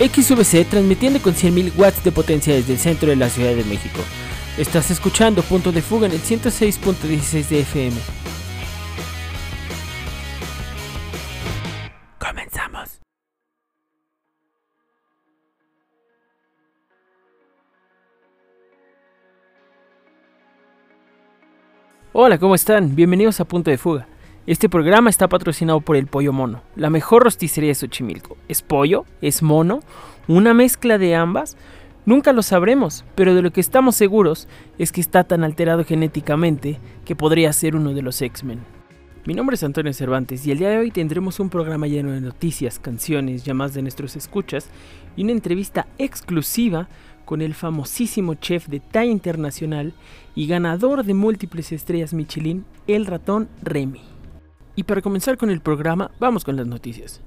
XVC transmitiendo con 100.000 watts de potencia desde el centro de la Ciudad de México. Estás escuchando Punto de Fuga en el 106.16 de FM. Comenzamos. Hola, ¿cómo están? Bienvenidos a Punto de Fuga. Este programa está patrocinado por el Pollo Mono, la mejor rosticería de Xochimilco. ¿Es pollo? ¿Es mono? ¿Una mezcla de ambas? Nunca lo sabremos, pero de lo que estamos seguros es que está tan alterado genéticamente que podría ser uno de los X-Men. Mi nombre es Antonio Cervantes y el día de hoy tendremos un programa lleno de noticias, canciones, llamadas de nuestros escuchas y una entrevista exclusiva con el famosísimo chef de talla internacional y ganador de múltiples estrellas Michelin, el ratón Remy. Y para comenzar con el programa, vamos con las noticias.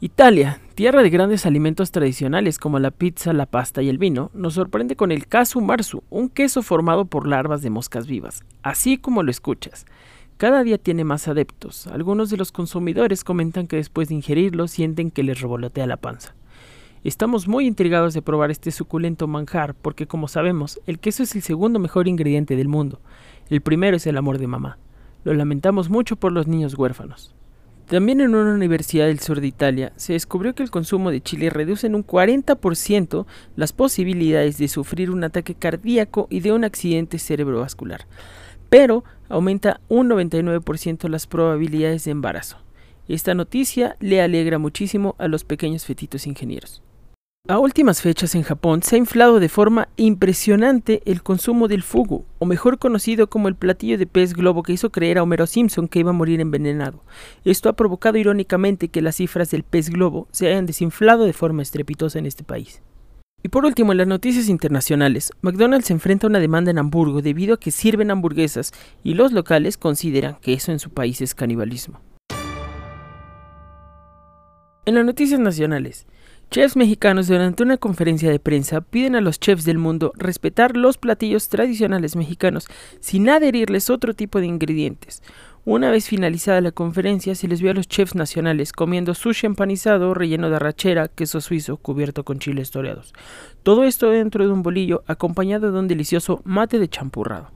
Italia, tierra de grandes alimentos tradicionales como la pizza, la pasta y el vino, nos sorprende con el casu marzu, un queso formado por larvas de moscas vivas, así como lo escuchas. Cada día tiene más adeptos. Algunos de los consumidores comentan que después de ingerirlo sienten que les revolotea la panza. Estamos muy intrigados de probar este suculento manjar porque como sabemos, el queso es el segundo mejor ingrediente del mundo. El primero es el amor de mamá. Lo lamentamos mucho por los niños huérfanos. También en una universidad del sur de Italia se descubrió que el consumo de chile reduce en un 40% las posibilidades de sufrir un ataque cardíaco y de un accidente cerebrovascular, pero aumenta un 99% las probabilidades de embarazo. Esta noticia le alegra muchísimo a los pequeños fetitos ingenieros. A últimas fechas en Japón se ha inflado de forma impresionante el consumo del fugu, o mejor conocido como el platillo de pez globo que hizo creer a Homero Simpson que iba a morir envenenado. Esto ha provocado irónicamente que las cifras del pez globo se hayan desinflado de forma estrepitosa en este país. Y por último, en las noticias internacionales, McDonald's se enfrenta a una demanda en Hamburgo debido a que sirven hamburguesas y los locales consideran que eso en su país es canibalismo. En las noticias nacionales, Chefs mexicanos durante una conferencia de prensa piden a los chefs del mundo respetar los platillos tradicionales mexicanos sin adherirles otro tipo de ingredientes. Una vez finalizada la conferencia se les vio a los chefs nacionales comiendo sushi empanizado relleno de arrachera, queso suizo cubierto con chiles toreados. Todo esto dentro de un bolillo acompañado de un delicioso mate de champurrado.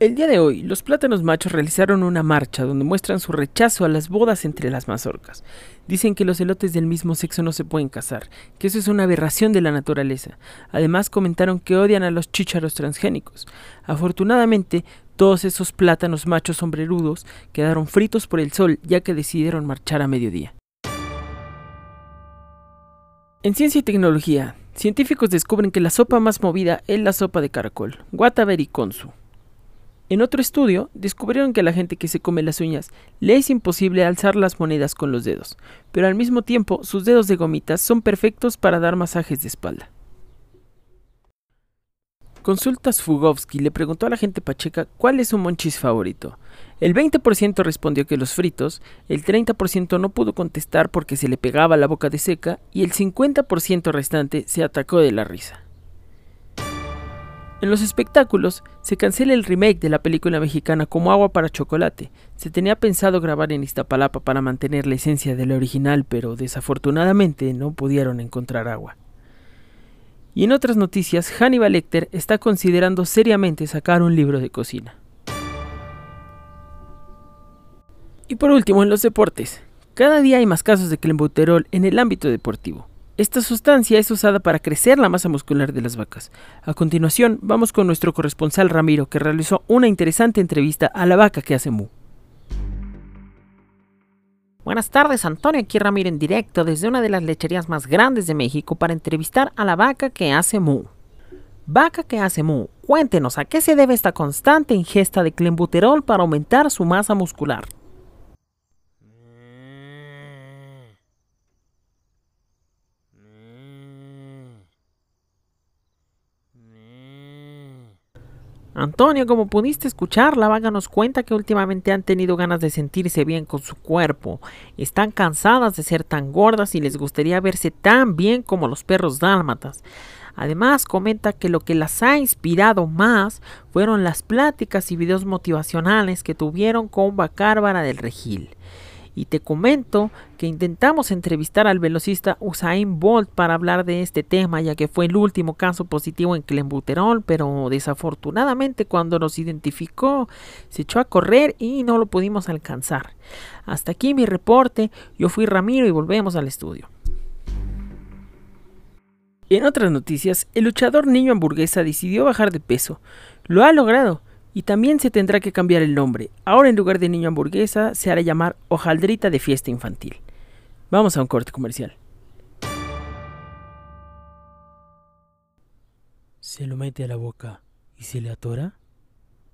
El día de hoy, los plátanos machos realizaron una marcha donde muestran su rechazo a las bodas entre las mazorcas. Dicen que los elotes del mismo sexo no se pueden casar, que eso es una aberración de la naturaleza. Además comentaron que odian a los chícharos transgénicos. Afortunadamente, todos esos plátanos machos sombrerudos quedaron fritos por el sol ya que decidieron marchar a mediodía. En ciencia y tecnología, científicos descubren que la sopa más movida es la sopa de caracol, Guataveri Konsu. En otro estudio, descubrieron que a la gente que se come las uñas le es imposible alzar las monedas con los dedos, pero al mismo tiempo sus dedos de gomitas son perfectos para dar masajes de espalda. Consultas Fugovsky le preguntó a la gente pacheca cuál es su monchis favorito. El 20% respondió que los fritos, el 30% no pudo contestar porque se le pegaba la boca de seca y el 50% restante se atacó de la risa. En los espectáculos, se cancela el remake de la película mexicana Como agua para chocolate. Se tenía pensado grabar en Iztapalapa para mantener la esencia del original, pero desafortunadamente no pudieron encontrar agua. Y en otras noticias, Hannibal Lecter está considerando seriamente sacar un libro de cocina. Y por último, en los deportes. Cada día hay más casos de clenbuterol en el ámbito deportivo. Esta sustancia es usada para crecer la masa muscular de las vacas. A continuación, vamos con nuestro corresponsal Ramiro, que realizó una interesante entrevista a la vaca que hace mu. Buenas tardes, Antonio. Aquí Ramiro en directo desde una de las lecherías más grandes de México para entrevistar a la vaca que hace mu. Vaca que hace mu, cuéntenos a qué se debe esta constante ingesta de clenbuterol para aumentar su masa muscular. Antonio, como pudiste escuchar, la vaga nos cuenta que últimamente han tenido ganas de sentirse bien con su cuerpo. Están cansadas de ser tan gordas y les gustaría verse tan bien como los perros dálmatas. Además, comenta que lo que las ha inspirado más fueron las pláticas y videos motivacionales que tuvieron con Bacárbara del Regil. Y te comento que intentamos entrevistar al velocista Usain Bolt para hablar de este tema, ya que fue el último caso positivo en clenbuterol, pero desafortunadamente cuando nos identificó se echó a correr y no lo pudimos alcanzar. Hasta aquí mi reporte, yo fui Ramiro y volvemos al estudio. En otras noticias, el luchador niño hamburguesa decidió bajar de peso. Lo ha logrado. Y también se tendrá que cambiar el nombre. Ahora en lugar de niño hamburguesa se hará llamar hojaldrita de fiesta infantil. Vamos a un corte comercial. ¿Se lo mete a la boca y se le atora?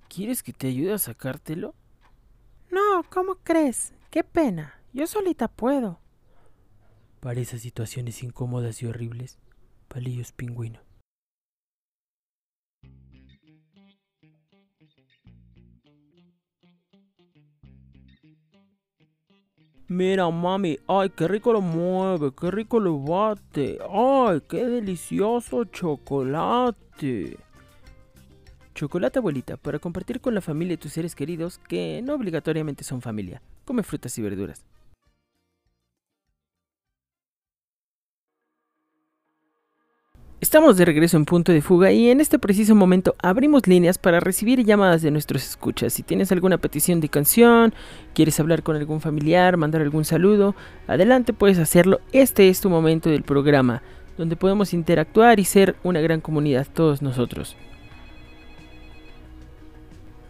¿Quieres que te ayude a sacártelo? No, ¿cómo crees? Qué pena. Yo solita puedo. Para esas situaciones incómodas y horribles, Palillos Pingüino. Mira, mami, ay, qué rico lo mueve, qué rico lo bate, ay, qué delicioso chocolate. Chocolate, abuelita, para compartir con la familia y tus seres queridos que no obligatoriamente son familia. Come frutas y verduras. Estamos de regreso en punto de fuga y en este preciso momento abrimos líneas para recibir llamadas de nuestros escuchas. Si tienes alguna petición de canción, quieres hablar con algún familiar, mandar algún saludo, adelante puedes hacerlo. Este es tu momento del programa, donde podemos interactuar y ser una gran comunidad todos nosotros.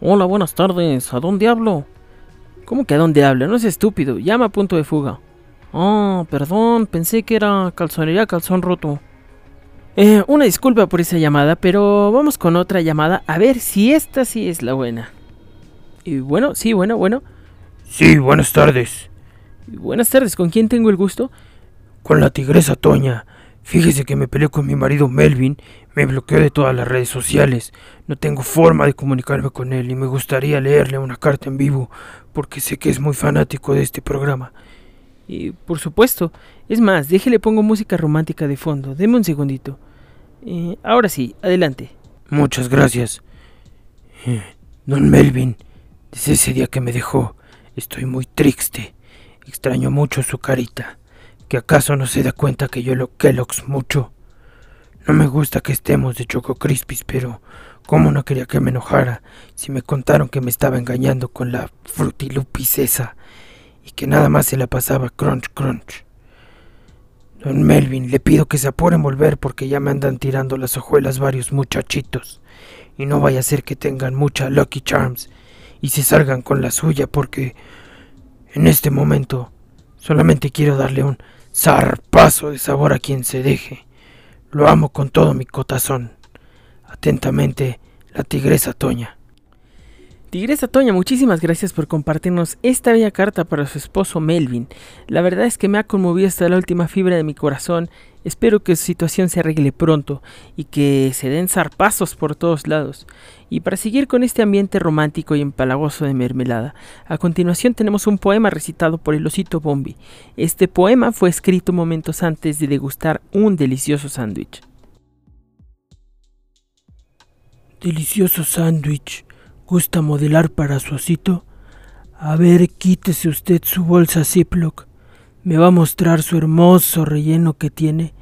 Hola, buenas tardes. ¿A dónde hablo? ¿Cómo que a dónde hablo? No es estúpido. Llama a punto de fuga. Ah, perdón, pensé que era calzonería calzón roto. Eh, una disculpa por esa llamada, pero vamos con otra llamada a ver si esta sí es la buena. Y bueno, sí, bueno, bueno. Sí, buenas tardes. buenas tardes, ¿con quién tengo el gusto? Con la tigresa Toña. Fíjese que me peleé con mi marido Melvin, me bloqueó de todas las redes sociales, no tengo forma de comunicarme con él y me gustaría leerle una carta en vivo porque sé que es muy fanático de este programa. Y por supuesto, es más, déjele pongo música romántica de fondo, deme un segundito. Eh, ahora sí, adelante. Muchas gracias. Eh, don Melvin, desde ese día que me dejó, estoy muy triste. Extraño mucho su carita. ¿Que acaso no se da cuenta que yo lo Kellogg's mucho? No me gusta que estemos de Choco Crispis, pero ¿cómo no quería que me enojara si me contaron que me estaba engañando con la frutilupis esa y que nada más se la pasaba crunch crunch? Don Melvin, le pido que se apure volver porque ya me andan tirando las hojuelas varios muchachitos. Y no vaya a ser que tengan mucha Lucky Charms y se salgan con la suya porque en este momento solamente quiero darle un zarpazo de sabor a quien se deje. Lo amo con todo mi cotazón. Atentamente, la tigresa Toña. Tigresa Toña, muchísimas gracias por compartirnos esta bella carta para su esposo Melvin. La verdad es que me ha conmovido hasta la última fibra de mi corazón. Espero que su situación se arregle pronto y que se den zarpazos por todos lados. Y para seguir con este ambiente romántico y empalagoso de mermelada, a continuación tenemos un poema recitado por el osito Bombi. Este poema fue escrito momentos antes de degustar un delicioso sándwich. Delicioso sándwich ¿Gusta modelar para su osito? A ver, quítese usted su bolsa Ziploc. Me va a mostrar su hermoso relleno que tiene.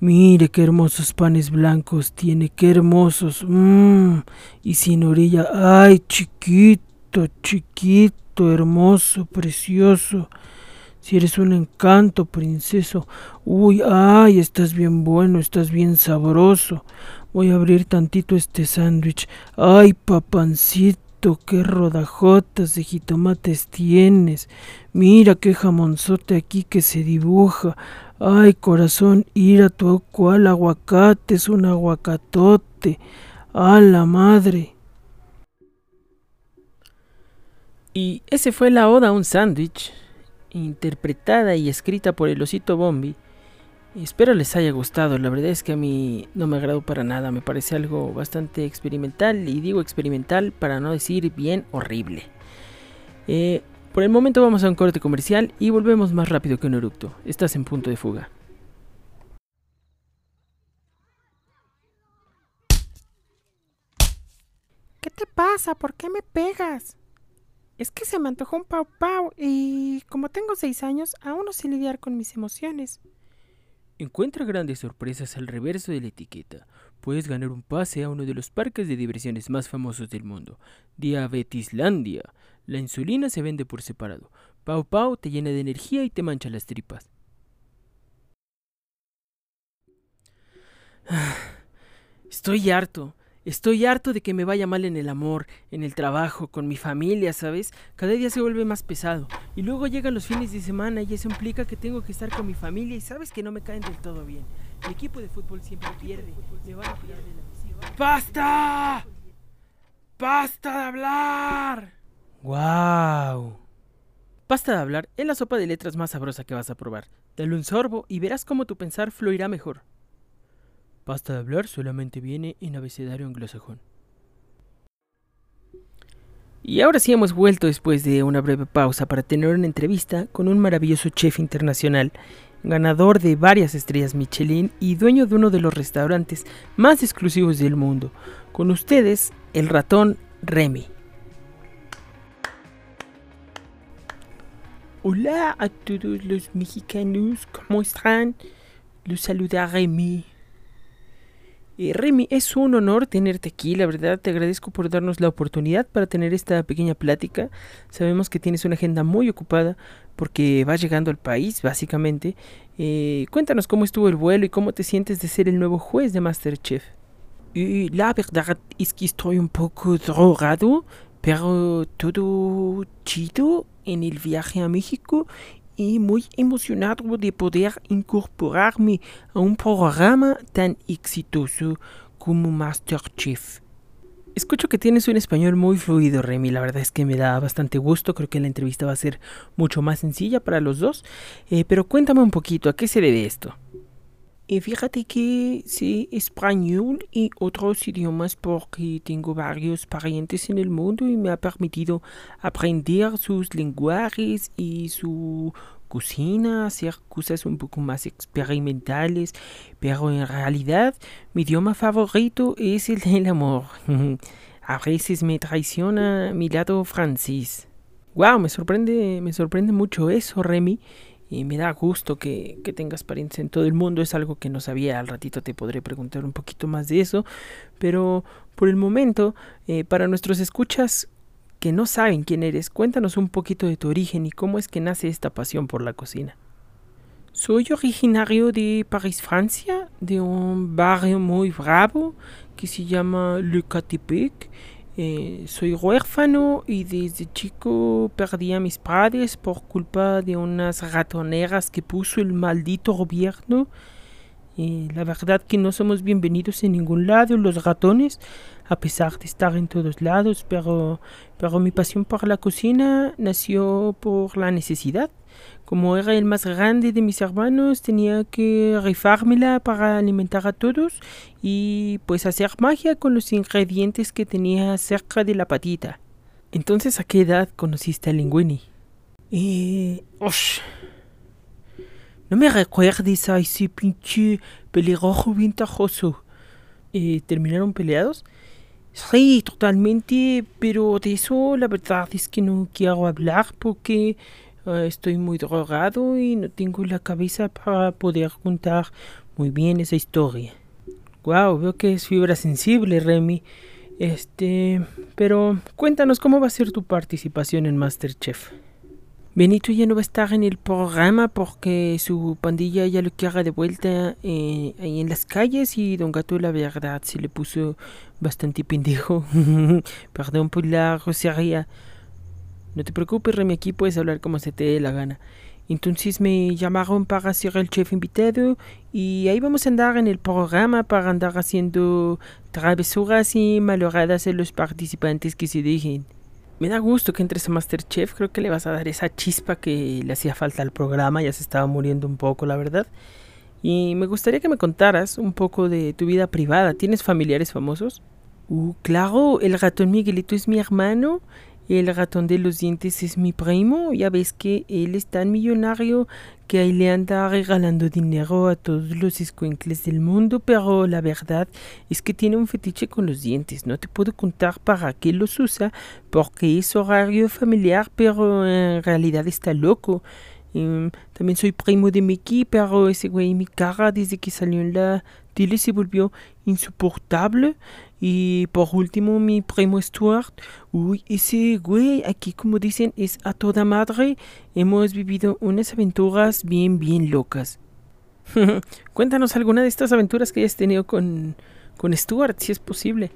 Mire qué hermosos panes blancos tiene, qué hermosos. Mmm, y sin orilla. Ay, chiquito, chiquito, hermoso, precioso. Si eres un encanto, princeso. Uy, ay, estás bien bueno, estás bien sabroso. Voy a abrir tantito este sándwich. Ay, papancito, qué rodajotas de jitomates tienes. Mira qué jamonzote aquí que se dibuja. Ay, corazón, ir a tu cual aguacate es un aguacatote. A la madre. Y ese fue la oda a un sándwich, interpretada y escrita por el osito Bombi espero les haya gustado. La verdad es que a mí no me agradó para nada. Me parece algo bastante experimental. Y digo experimental para no decir bien horrible. Eh, por el momento vamos a un corte comercial y volvemos más rápido que un eructo. Estás en punto de fuga. ¿Qué te pasa? ¿Por qué me pegas? Es que se me antojó un pau pau y como tengo seis años, aún no sé lidiar con mis emociones. Encuentra grandes sorpresas al reverso de la etiqueta. Puedes ganar un pase a uno de los parques de diversiones más famosos del mundo, Diabetislandia. La insulina se vende por separado. Pau Pau te llena de energía y te mancha las tripas. Estoy harto. Estoy harto de que me vaya mal en el amor, en el trabajo, con mi familia, ¿sabes? Cada día se vuelve más pesado. Y luego llegan los fines de semana y eso implica que tengo que estar con mi familia y sabes que no me caen del todo bien. Mi equipo de fútbol siempre pierde. Me van a de la ¡Basta! ¡Basta de hablar! ¡Guau! Basta de hablar es la sopa de letras más sabrosa que vas a probar. Dale un sorbo y verás cómo tu pensar fluirá mejor. Basta de hablar solamente viene en abecedario anglosajón. Y ahora sí hemos vuelto después de una breve pausa para tener una entrevista con un maravilloso chef internacional, ganador de varias estrellas Michelin y dueño de uno de los restaurantes más exclusivos del mundo. Con ustedes, el ratón Remy. Hola a todos los mexicanos, ¿cómo están? Los saluda Remy. Eh, Remy, es un honor tenerte aquí, la verdad te agradezco por darnos la oportunidad para tener esta pequeña plática. Sabemos que tienes una agenda muy ocupada porque vas llegando al país, básicamente. Eh, cuéntanos cómo estuvo el vuelo y cómo te sientes de ser el nuevo juez de Masterchef. Y la verdad es que estoy un poco drogado, pero todo chido en el viaje a México y muy emocionado de poder incorporarme a un programa tan exitoso como Masterchef. Escucho que tienes un español muy fluido, Remy. La verdad es que me da bastante gusto. Creo que la entrevista va a ser mucho más sencilla para los dos. Eh, pero cuéntame un poquito, ¿a qué se debe esto? Y fíjate que sé español y otros idiomas porque tengo varios parientes en el mundo y me ha permitido aprender sus lenguajes y su cocina, hacer cosas un poco más experimentales, pero en realidad mi idioma favorito es el del amor. a veces me traiciona mi lado francés. Wow, me sorprende, me sorprende mucho eso, Remy y me da gusto que, tengas parientes en todo el mundo. Es algo que no sabía. Al ratito te podré preguntar un poquito más de eso. Pero por el momento, eh, para nuestros escuchas que no saben quién eres, cuéntanos un poquito de tu origen y cómo es que nace esta pasión por la cocina. Soy originario de París, Francia, de un barrio muy bravo que se llama Le Catepec eh, soy huérfano y desde chico perdí a mis padres por culpa de unas ratoneras que puso el maldito gobierno. Eh, la verdad que no somos bienvenidos en ningún lado los ratones, a pesar de estar en todos lados, pero, pero mi pasión por la cocina nació por la necesidad. Como era el más grande de mis hermanos, tenía que rifármela para alimentar a todos y pues hacer magia con los ingredientes que tenía cerca de la patita. Entonces, ¿a qué edad conociste a Linguini? Eh, no me recuerdes a ese pinche pelirrojo bien tajoso. Eh, ¿Terminaron peleados? Sí, totalmente, pero de eso la verdad es que no quiero hablar porque estoy muy drogado y no tengo la cabeza para poder contar muy bien esa historia. Wow, veo que es fibra sensible, Remy. Este, pero cuéntanos cómo va a ser tu participación en MasterChef. Benito ya no va a estar en el programa porque su pandilla ya lo quiere de vuelta eh, ahí en las calles y Don Gato la verdad se le puso bastante pendejo. Perdón por la grosería. No te preocupes, Remy, aquí puedes hablar como se te dé la gana. Entonces me llamaron para ser el chef invitado y ahí vamos a andar en el programa para andar haciendo travesuras y maloradas a los participantes que se dejen. Me da gusto que entres a Masterchef, creo que le vas a dar esa chispa que le hacía falta al programa, ya se estaba muriendo un poco, la verdad. Y me gustaría que me contaras un poco de tu vida privada. ¿Tienes familiares famosos? Uh, claro, el ratón Miguelito es mi hermano El ratón de los dientes es mi primo. Ya ves que él es tan millonario que ahí le anda regalando dinero a todos los escuencles del mundo, pero la verdad es que tiene un fetiche con los dientes. No te puedo contar para qué los usa, porque es horario familiar, pero en realidad está loco. Em, también soy primo de Mickey, pero ese güey, mi cara desde que salió en la tele se volvió insoportable. Y por último, mi primo Stuart. Uy, ese güey, aquí como dicen, es a toda madre. Hemos vivido unas aventuras bien, bien locas. Cuéntanos alguna de estas aventuras que hayas tenido con, con Stuart, si es posible.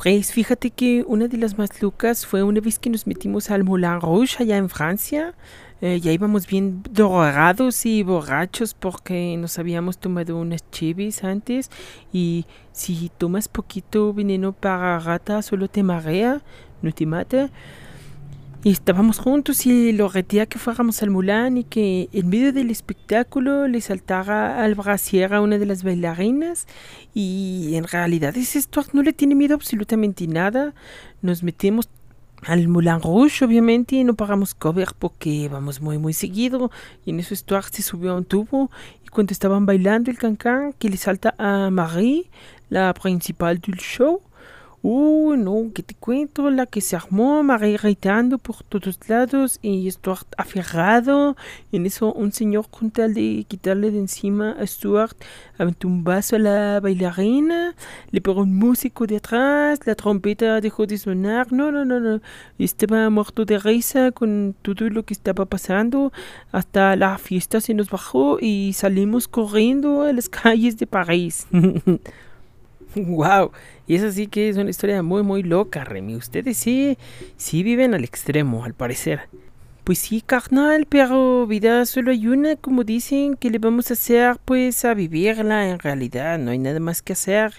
Pues fíjate que una de las más locas fue una vez que nos metimos al Moulin Rouge allá en Francia. Eh, ya íbamos bien drogados y borrachos porque nos habíamos tomado unas chivis antes y si tomas poquito veneno para rata solo te marea, no te mata. Y estábamos juntos y lo retía que fuéramos al Mulán y que en medio del espectáculo le saltara al brasier a una de las bailarinas y en realidad ese Stuart no le tiene miedo absolutamente nada. Nos metemos al Moulin Rouge, obviamente, y no pagamos cover porque vamos muy, muy seguido. Y en eso Stuart se subió a un tubo. Y cuando estaban bailando el cancán, que le salta a Marie, la principal del show, Uh, no, que te cuento, la que se armó, María gritando por todos lados y Stuart aferrado. En eso un señor con tal de quitarle de encima a Stuart aventó un vaso a la bailarina, le pegó un músico de atrás, la trompeta dejó de sonar. No, no, no, no. Estaba muerto de risa con todo lo que estaba pasando. Hasta la fiesta se nos bajó y salimos corriendo a las calles de París. wow, y eso sí que es una historia muy muy loca, Remy. Ustedes sí, sí viven al extremo, al parecer. Pues sí, carnal, pero vida solo hay una, como dicen, que le vamos a hacer, pues a vivirla. En realidad, no hay nada más que hacer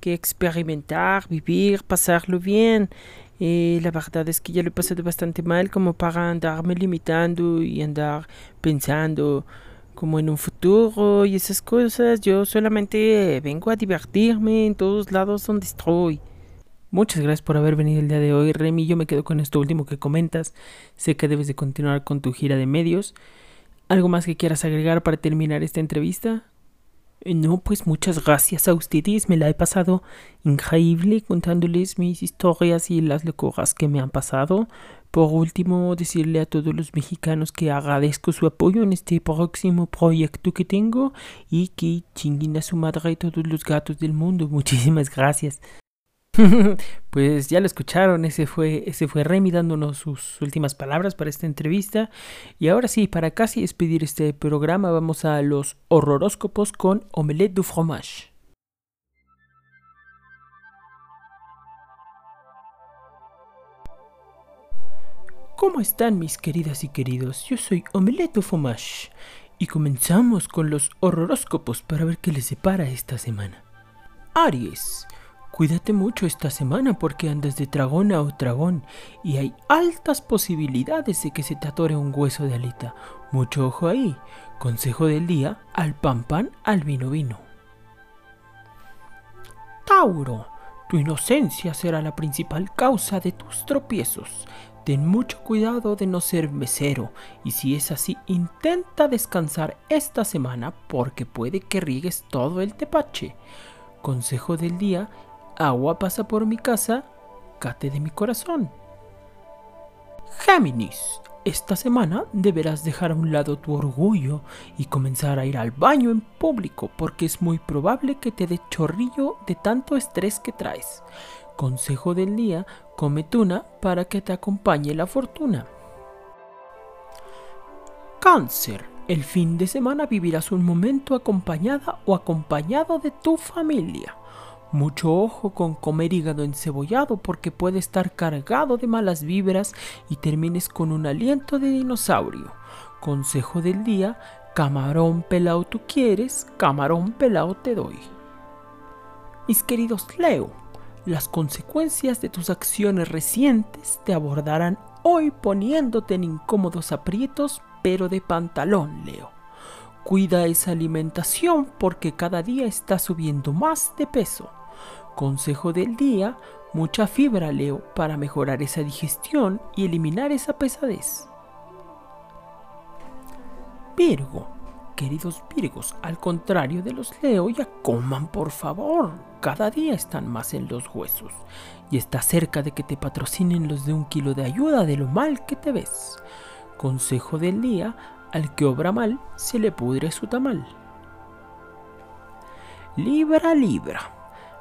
que experimentar, vivir, pasarlo bien. Eh, la verdad es que ya lo he pasado bastante mal como para andarme limitando y andar pensando como en un futuro y esas cosas. Yo solamente vengo a divertirme en todos lados donde estoy. Muchas gracias por haber venido el día de hoy, Remy. Yo me quedo con esto último que comentas. Sé que debes de continuar con tu gira de medios. ¿Algo más que quieras agregar para terminar esta entrevista? Eh, no, pues muchas gracias a ustedes. Me la he pasado increíble contándoles mis historias y las locuras que me han pasado. Por último, decirle a todos los mexicanos que agradezco su apoyo en este próximo proyecto que tengo y que chinguen a su madre todos los gatos del mundo. Muchísimas gracias. pues ya lo escucharon, ese fue, ese fue Remy dándonos sus últimas palabras para esta entrevista. Y ahora sí, para casi despedir este programa, vamos a los horroróscopos con Omelette du Fromage. ¿Cómo están mis queridas y queridos? Yo soy Omelette Fromage y comenzamos con los horroróscopos para ver qué les separa esta semana. Aries, cuídate mucho esta semana porque andas de dragón a dragón y hay altas posibilidades de que se te atore un hueso de alita. Mucho ojo ahí. Consejo del día, al pan pan, al vino vino. Tauro, tu inocencia será la principal causa de tus tropiezos. Ten mucho cuidado de no ser mesero y si es así, intenta descansar esta semana porque puede que riegues todo el tepache. Consejo del día, agua pasa por mi casa, cate de mi corazón. Géminis, esta semana deberás dejar a un lado tu orgullo y comenzar a ir al baño en público porque es muy probable que te dé chorrillo de tanto estrés que traes. Consejo del día, come tuna para que te acompañe la fortuna. Cáncer. El fin de semana vivirás un momento acompañada o acompañado de tu familia. Mucho ojo con comer hígado encebollado porque puede estar cargado de malas vibras y termines con un aliento de dinosaurio. Consejo del día, camarón pelado tú quieres, camarón pelado te doy. Mis queridos Leo, las consecuencias de tus acciones recientes te abordarán hoy poniéndote en incómodos aprietos, pero de pantalón, Leo. Cuida esa alimentación porque cada día está subiendo más de peso. Consejo del día, mucha fibra, Leo, para mejorar esa digestión y eliminar esa pesadez. Virgo, queridos Virgos, al contrario de los Leo, ya coman por favor. Cada día están más en los huesos y está cerca de que te patrocinen los de un kilo de ayuda de lo mal que te ves. Consejo del día, al que obra mal, se le pudre su tamal. Libra, libra.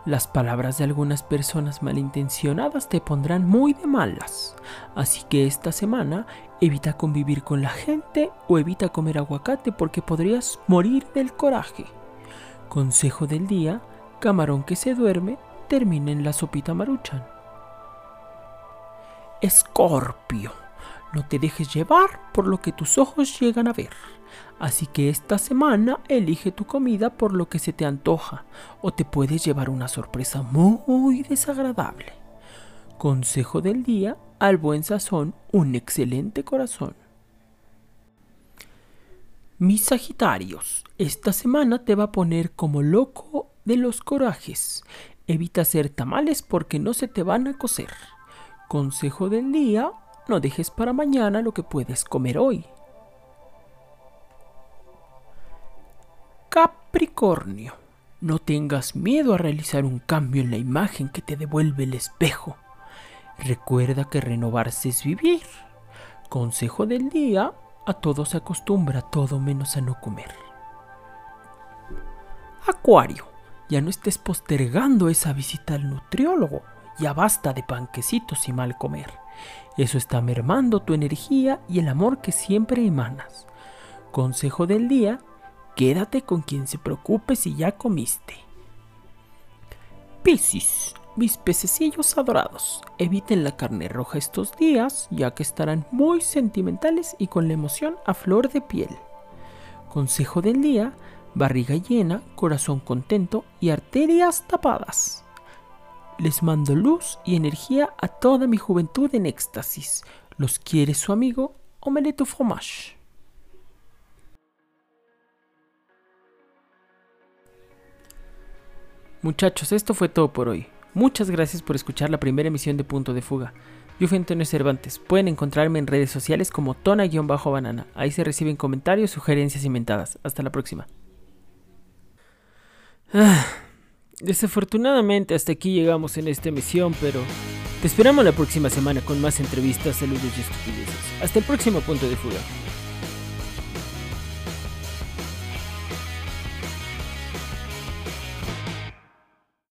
Las palabras de algunas personas malintencionadas te pondrán muy de malas. Así que esta semana evita convivir con la gente o evita comer aguacate porque podrías morir del coraje. Consejo del día, camarón que se duerme termina en la sopita maruchan. Escorpio, no te dejes llevar por lo que tus ojos llegan a ver. Así que esta semana elige tu comida por lo que se te antoja o te puedes llevar una sorpresa muy desagradable. Consejo del día, al buen sazón, un excelente corazón. Mis Sagitarios, esta semana te va a poner como loco de los corajes. Evita hacer tamales porque no se te van a cocer. Consejo del día, no dejes para mañana lo que puedes comer hoy. Capricornio, no tengas miedo a realizar un cambio en la imagen que te devuelve el espejo. Recuerda que renovarse es vivir. Consejo del día, a todo se acostumbra, todo menos a no comer. Acuario, ya no estés postergando esa visita al nutriólogo. Ya basta de panquecitos y mal comer. Eso está mermando tu energía y el amor que siempre emanas. Consejo del día, Quédate con quien se preocupe si ya comiste. Piscis, mis pececillos adorados, eviten la carne roja estos días, ya que estarán muy sentimentales y con la emoción a flor de piel. Consejo del día, barriga llena, corazón contento y arterias tapadas. Les mando luz y energía a toda mi juventud en éxtasis. Los quiere su amigo Omelette Fromage. Muchachos, esto fue todo por hoy. Muchas gracias por escuchar la primera emisión de Punto de Fuga. Yo fui Antonio Cervantes. Pueden encontrarme en redes sociales como tona-banana. Ahí se reciben comentarios, sugerencias inventadas. Hasta la próxima. Ah, desafortunadamente hasta aquí llegamos en esta emisión, pero te esperamos la próxima semana con más entrevistas, saludos y estupideces. Hasta el próximo Punto de Fuga.